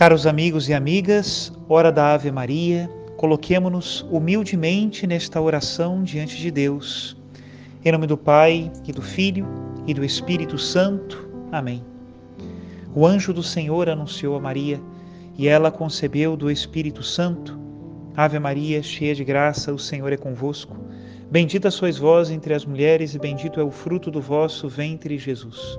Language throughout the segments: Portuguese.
Caros amigos e amigas, hora da Ave Maria, coloquemo-nos humildemente nesta oração diante de Deus. Em nome do Pai, e do Filho, e do Espírito Santo. Amém. O anjo do Senhor anunciou a Maria, e ela concebeu do Espírito Santo. Ave Maria, cheia de graça, o Senhor é convosco. Bendita sois vós entre as mulheres, e bendito é o fruto do vosso ventre, Jesus.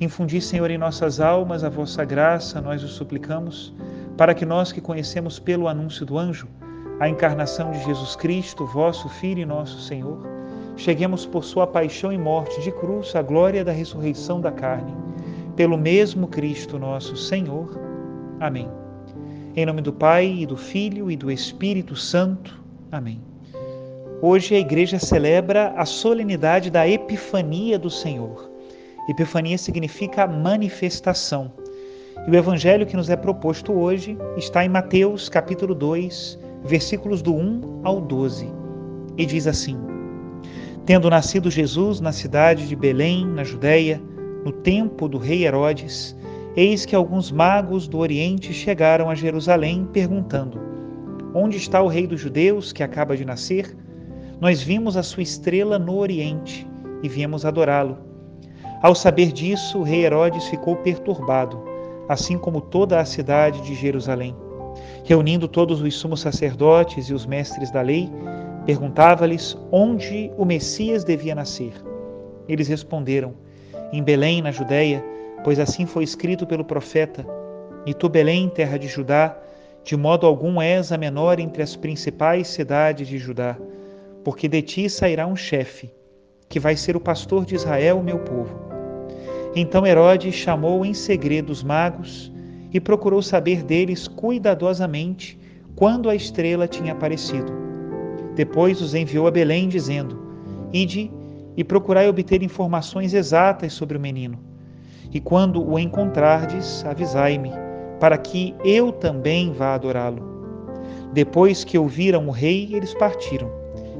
Infundi, Senhor, em nossas almas a vossa graça, nós o suplicamos, para que nós que conhecemos pelo anúncio do anjo a encarnação de Jesus Cristo, vosso Filho e nosso Senhor, cheguemos por sua paixão e morte de cruz à glória da ressurreição da carne, pelo mesmo Cristo nosso Senhor. Amém. Em nome do Pai e do Filho e do Espírito Santo. Amém. Hoje a igreja celebra a solenidade da Epifania do Senhor. Epifania significa manifestação. E o evangelho que nos é proposto hoje está em Mateus, capítulo 2, versículos do 1 ao 12. E diz assim: Tendo nascido Jesus na cidade de Belém, na Judéia, no tempo do rei Herodes, eis que alguns magos do Oriente chegaram a Jerusalém perguntando: Onde está o rei dos judeus que acaba de nascer? Nós vimos a sua estrela no Oriente e viemos adorá-lo. Ao saber disso, o rei Herodes ficou perturbado, assim como toda a cidade de Jerusalém. Reunindo todos os sumos sacerdotes e os mestres da lei, perguntava-lhes onde o Messias devia nascer. Eles responderam: Em Belém, na Judéia, pois assim foi escrito pelo profeta: E tu, Belém, terra de Judá, de modo algum és a menor entre as principais cidades de Judá, porque de ti sairá um chefe, que vai ser o pastor de Israel, meu povo. Então Herodes chamou em segredo os magos e procurou saber deles cuidadosamente quando a estrela tinha aparecido. Depois os enviou a Belém, dizendo: Ide e procurai obter informações exatas sobre o menino. E quando o encontrardes, avisai-me, para que eu também vá adorá-lo. Depois que ouviram o rei, eles partiram,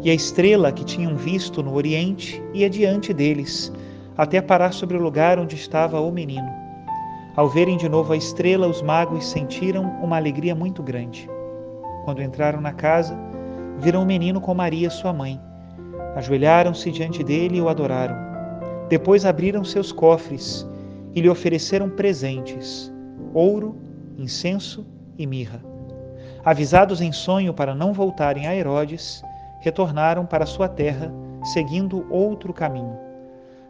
e a estrela que tinham visto no oriente ia diante deles até parar sobre o lugar onde estava o menino. Ao verem de novo a estrela, os magos sentiram uma alegria muito grande. Quando entraram na casa, viram o menino com Maria, sua mãe. Ajoelharam-se diante dele e o adoraram. Depois abriram seus cofres e lhe ofereceram presentes: ouro, incenso e mirra. Avisados em sonho para não voltarem a Herodes, retornaram para sua terra, seguindo outro caminho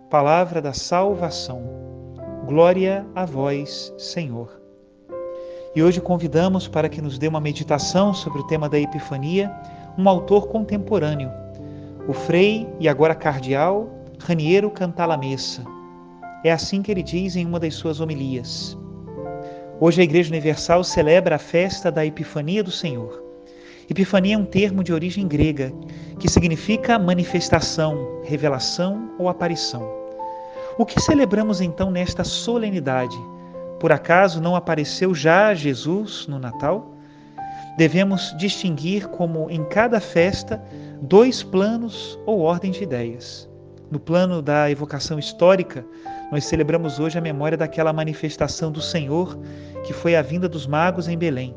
palavra da salvação. Glória a vós, Senhor. E hoje convidamos para que nos dê uma meditação sobre o tema da Epifania um autor contemporâneo, o frei e agora cardeal Raniero Cantalamessa. É assim que ele diz em uma das suas homilias. Hoje a Igreja Universal celebra a festa da Epifania do Senhor. Epifania é um termo de origem grega que significa manifestação, revelação ou aparição. O que celebramos então nesta solenidade? Por acaso não apareceu já Jesus no Natal? Devemos distinguir como em cada festa dois planos ou ordem de ideias. No plano da evocação histórica, nós celebramos hoje a memória daquela manifestação do Senhor que foi a vinda dos magos em Belém.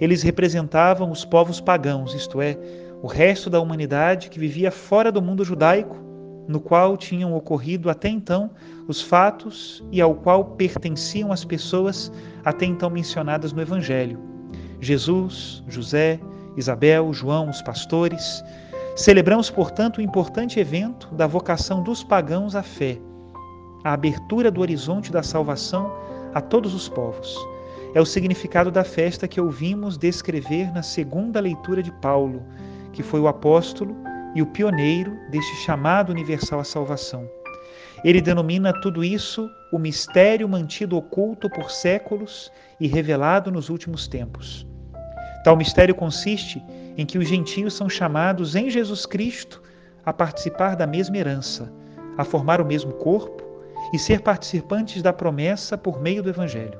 Eles representavam os povos pagãos, isto é, o resto da humanidade que vivia fora do mundo judaico no qual tinham ocorrido até então os fatos e ao qual pertenciam as pessoas até então mencionadas no Evangelho: Jesus, José Isabel, João, os pastores. Celebramos, portanto, o importante evento da vocação dos pagãos à fé, a abertura do horizonte da salvação a todos os povos. É o significado da festa que ouvimos descrever na segunda leitura de Paulo, que foi o apóstolo e o pioneiro deste chamado universal à salvação. Ele denomina tudo isso o mistério mantido oculto por séculos e revelado nos últimos tempos. Tal mistério consiste em que os gentios são chamados em Jesus Cristo a participar da mesma herança, a formar o mesmo corpo e ser participantes da promessa por meio do Evangelho.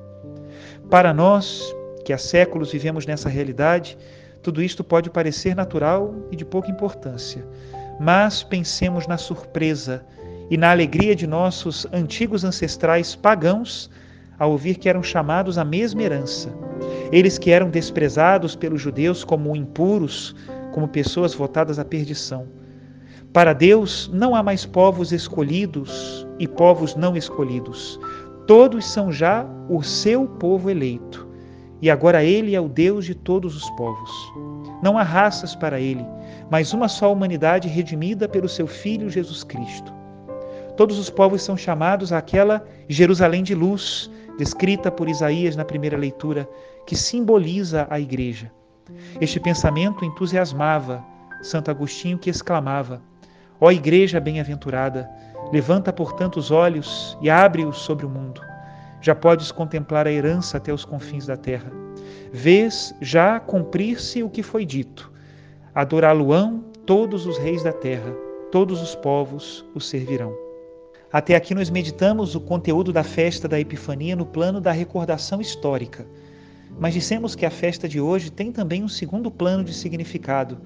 Para nós, que há séculos vivemos nessa realidade, tudo isto pode parecer natural e de pouca importância, mas pensemos na surpresa e na alegria de nossos antigos ancestrais pagãos ao ouvir que eram chamados à mesma herança. Eles que eram desprezados pelos judeus como impuros, como pessoas votadas à perdição. Para Deus não há mais povos escolhidos e povos não escolhidos. Todos são já o seu povo eleito. E agora ele é o Deus de todos os povos. Não há raças para ele, mas uma só humanidade redimida pelo seu Filho Jesus Cristo. Todos os povos são chamados àquela Jerusalém de luz, descrita por Isaías na primeira leitura, que simboliza a igreja. Este pensamento entusiasmava Santo Agostinho, que exclamava: Ó igreja bem-aventurada, levanta portanto os olhos e abre-os sobre o mundo. Já podes contemplar a herança até os confins da terra. Vês já cumprir-se o que foi dito. Adorá-lo-ão todos os reis da terra, todos os povos o servirão. Até aqui nós meditamos o conteúdo da festa da Epifania no plano da recordação histórica. Mas dissemos que a festa de hoje tem também um segundo plano de significado,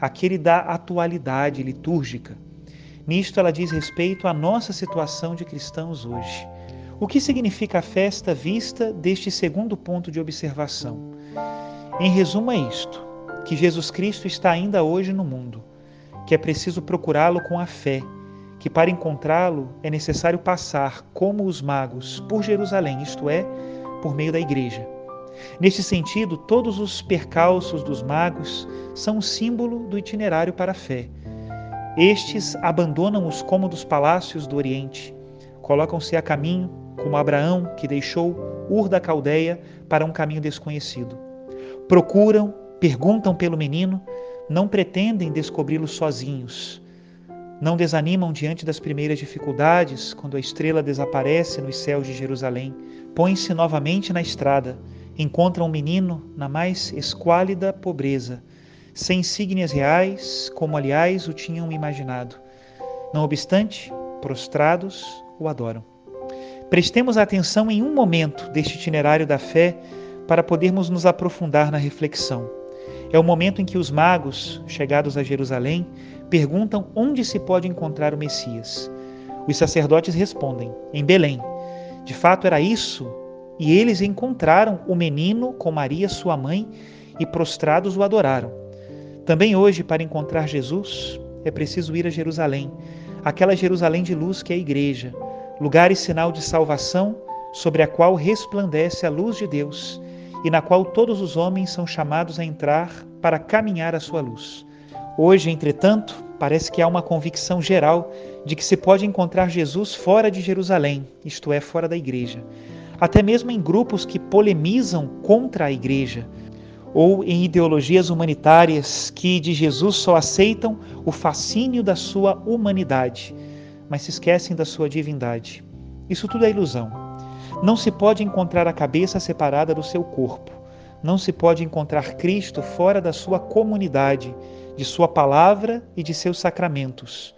aquele da atualidade litúrgica. Nisto ela diz respeito à nossa situação de cristãos hoje. O que significa a festa vista deste segundo ponto de observação? Em resumo, é isto: que Jesus Cristo está ainda hoje no mundo, que é preciso procurá-lo com a fé que para encontrá-lo é necessário passar, como os magos, por Jerusalém, isto é, por meio da igreja. Neste sentido, todos os percalços dos magos são um símbolo do itinerário para a fé. Estes abandonam os cômodos palácios do Oriente, colocam-se a caminho, como Abraão, que deixou Ur da Caldeia para um caminho desconhecido. Procuram, perguntam pelo menino, não pretendem descobri-lo sozinhos não desanimam diante das primeiras dificuldades, quando a estrela desaparece nos céus de Jerusalém. Põem-se novamente na estrada, encontram um menino na mais esquálida pobreza, sem insígnias reais, como aliás o tinham imaginado. Não obstante, prostrados, o adoram. Prestemos atenção em um momento deste itinerário da fé para podermos nos aprofundar na reflexão. É o momento em que os magos, chegados a Jerusalém, perguntam onde se pode encontrar o Messias. Os sacerdotes respondem: em Belém. De fato, era isso, e eles encontraram o menino com Maria, sua mãe, e prostrados o adoraram. Também hoje, para encontrar Jesus, é preciso ir a Jerusalém, aquela Jerusalém de luz que é a igreja, lugar e sinal de salvação sobre a qual resplandece a luz de Deus e na qual todos os homens são chamados a entrar para caminhar a sua luz. Hoje, entretanto, parece que há uma convicção geral de que se pode encontrar Jesus fora de Jerusalém, isto é, fora da igreja, até mesmo em grupos que polemizam contra a igreja, ou em ideologias humanitárias que de Jesus só aceitam o fascínio da sua humanidade, mas se esquecem da sua divindade. Isso tudo é ilusão. Não se pode encontrar a cabeça separada do seu corpo. Não se pode encontrar Cristo fora da sua comunidade de Sua palavra e de seus sacramentos,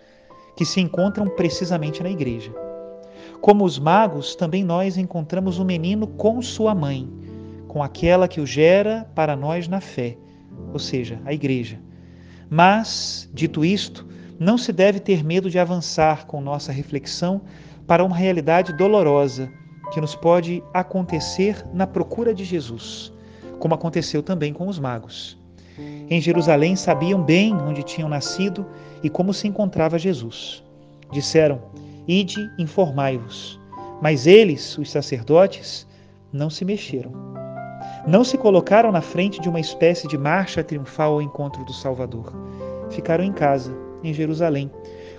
que se encontram precisamente na igreja. Como os magos, também nós encontramos o menino com sua mãe, com aquela que o gera para nós na fé, ou seja, a igreja. Mas, dito isto, não se deve ter medo de avançar com nossa reflexão para uma realidade dolorosa que nos pode acontecer na procura de Jesus, como aconteceu também com os magos. Em Jerusalém sabiam bem onde tinham nascido e como se encontrava Jesus. Disseram: Ide, informai-vos. Mas eles, os sacerdotes, não se mexeram. Não se colocaram na frente de uma espécie de marcha triunfal ao encontro do Salvador. Ficaram em casa, em Jerusalém,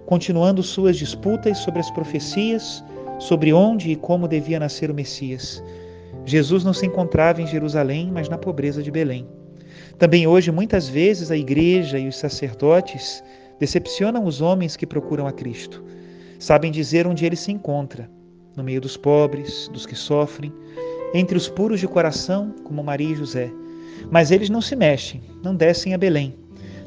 continuando suas disputas sobre as profecias, sobre onde e como devia nascer o Messias. Jesus não se encontrava em Jerusalém, mas na pobreza de Belém. Também hoje, muitas vezes, a igreja e os sacerdotes decepcionam os homens que procuram a Cristo. Sabem dizer onde ele se encontra, no meio dos pobres, dos que sofrem, entre os puros de coração, como Maria e José. Mas eles não se mexem, não descem a Belém,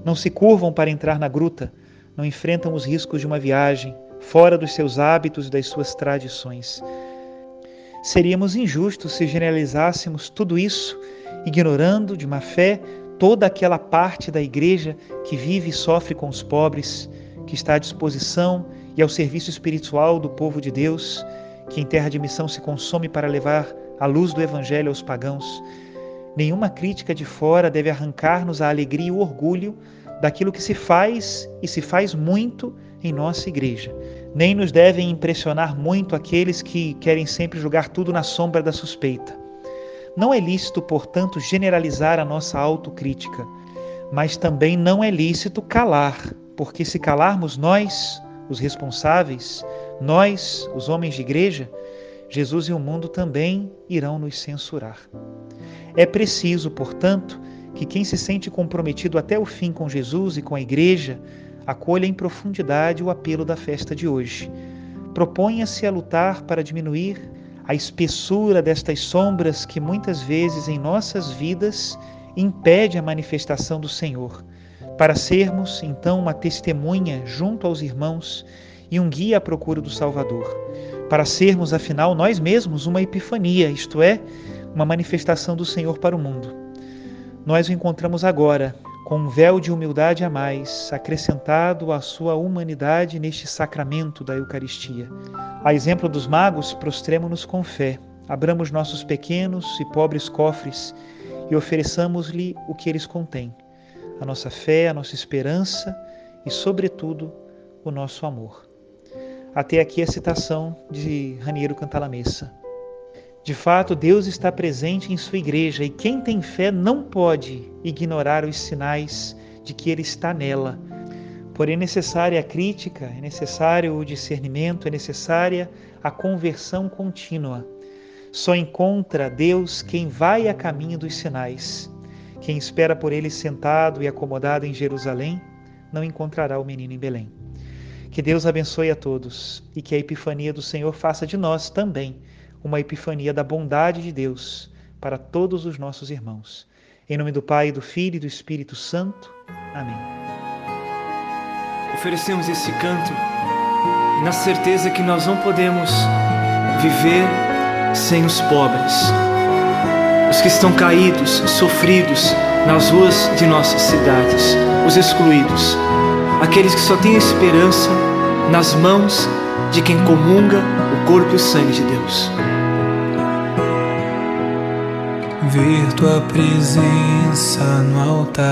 não se curvam para entrar na gruta, não enfrentam os riscos de uma viagem, fora dos seus hábitos e das suas tradições. Seríamos injustos se generalizássemos tudo isso, ignorando de má fé toda aquela parte da igreja que vive e sofre com os pobres, que está à disposição e ao serviço espiritual do povo de Deus, que em terra de missão se consome para levar a luz do Evangelho aos pagãos. Nenhuma crítica de fora deve arrancar-nos a alegria e o orgulho daquilo que se faz e se faz muito em nossa igreja. Nem nos devem impressionar muito aqueles que querem sempre jogar tudo na sombra da suspeita. Não é lícito, portanto, generalizar a nossa autocrítica, mas também não é lícito calar, porque se calarmos nós, os responsáveis, nós, os homens de igreja, Jesus e o mundo também irão nos censurar. É preciso, portanto, que quem se sente comprometido até o fim com Jesus e com a igreja acolha em profundidade o apelo da festa de hoje. Proponha-se a lutar para diminuir a espessura destas sombras que muitas vezes em nossas vidas impede a manifestação do Senhor, para sermos então uma testemunha junto aos irmãos e um guia à procura do Salvador, para sermos afinal nós mesmos uma epifania, isto é, uma manifestação do Senhor para o mundo. Nós o encontramos agora, com um véu de humildade a mais, acrescentado à sua humanidade neste sacramento da Eucaristia. A exemplo dos magos, prostremo-nos com fé, abramos nossos pequenos e pobres cofres e ofereçamos-lhe o que eles contêm: a nossa fé, a nossa esperança e, sobretudo, o nosso amor. Até aqui a citação de Raniero Cantalamessa. De fato, Deus está presente em sua igreja e quem tem fé não pode ignorar os sinais de que ele está nela. Porém, é necessária a crítica, é necessário o discernimento, é necessária a conversão contínua. Só encontra Deus quem vai a caminho dos sinais. Quem espera por ele sentado e acomodado em Jerusalém, não encontrará o menino em Belém. Que Deus abençoe a todos e que a epifania do Senhor faça de nós também uma epifania da bondade de Deus para todos os nossos irmãos. Em nome do Pai, do Filho e do Espírito Santo. Amém. Oferecemos esse canto na certeza que nós não podemos viver sem os pobres, os que estão caídos, sofridos nas ruas de nossas cidades, os excluídos, aqueles que só têm esperança nas mãos de quem comunga corpo e sangue de Deus ver tua presença no altar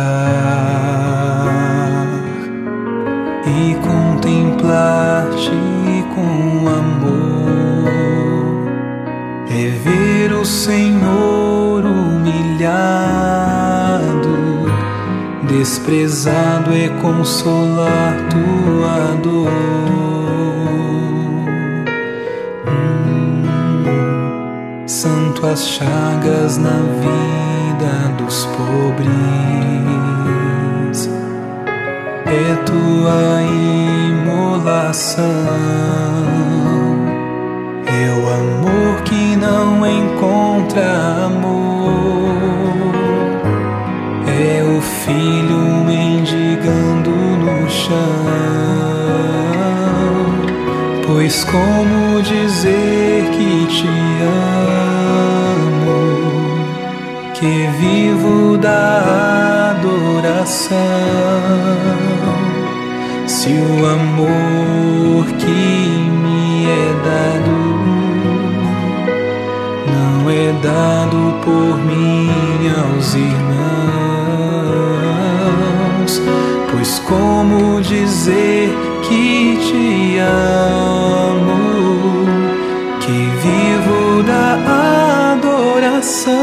e contemplar-te com amor, é ver o Senhor humilhado, desprezado é consolar tua dor. Tuas chagas na vida dos pobres. É tua imolação, é o amor que não encontra amor, é o filho mendigando no chão. Pois como dizer que vivo da adoração. Se o amor que me é dado não é dado por mim aos irmãos, pois como dizer que te amo, coração.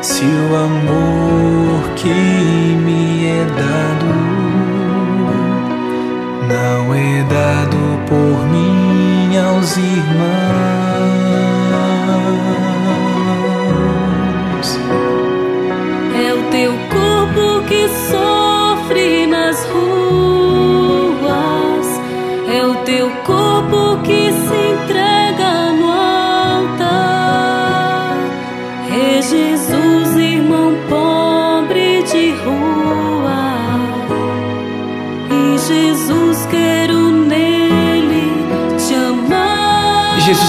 Se o amor que me é dado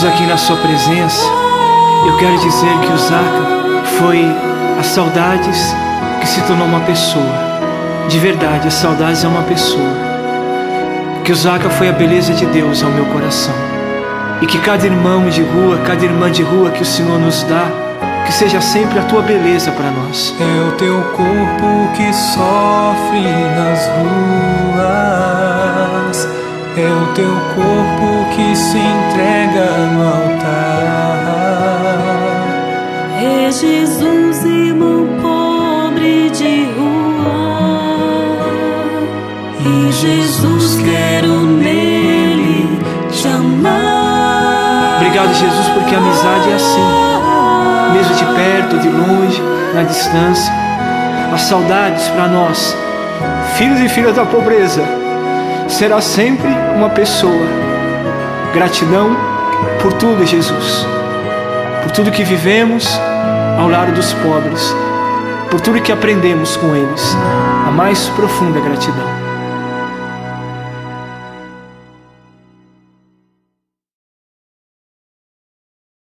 aqui na Sua presença, eu quero dizer que o Zaca foi as saudades que se tornou uma pessoa. De verdade, as saudades é uma pessoa. Que o Zaca foi a beleza de Deus ao meu coração. E que cada irmão de rua, cada irmã de rua que o Senhor nos dá, que seja sempre a tua beleza para nós. É o teu corpo que sofre nas ruas. É o teu corpo que se entrega no altar. É Jesus, irmão pobre de rua. E Jesus quero nele te amar. Obrigado, Jesus, porque a amizade é assim. Mesmo de perto, de longe, na distância. As saudades para nós, filhos e filhas da pobreza, será sempre uma pessoa. Gratidão por tudo, Jesus. Por tudo que vivemos ao lado dos pobres. Por tudo que aprendemos com eles. A mais profunda gratidão.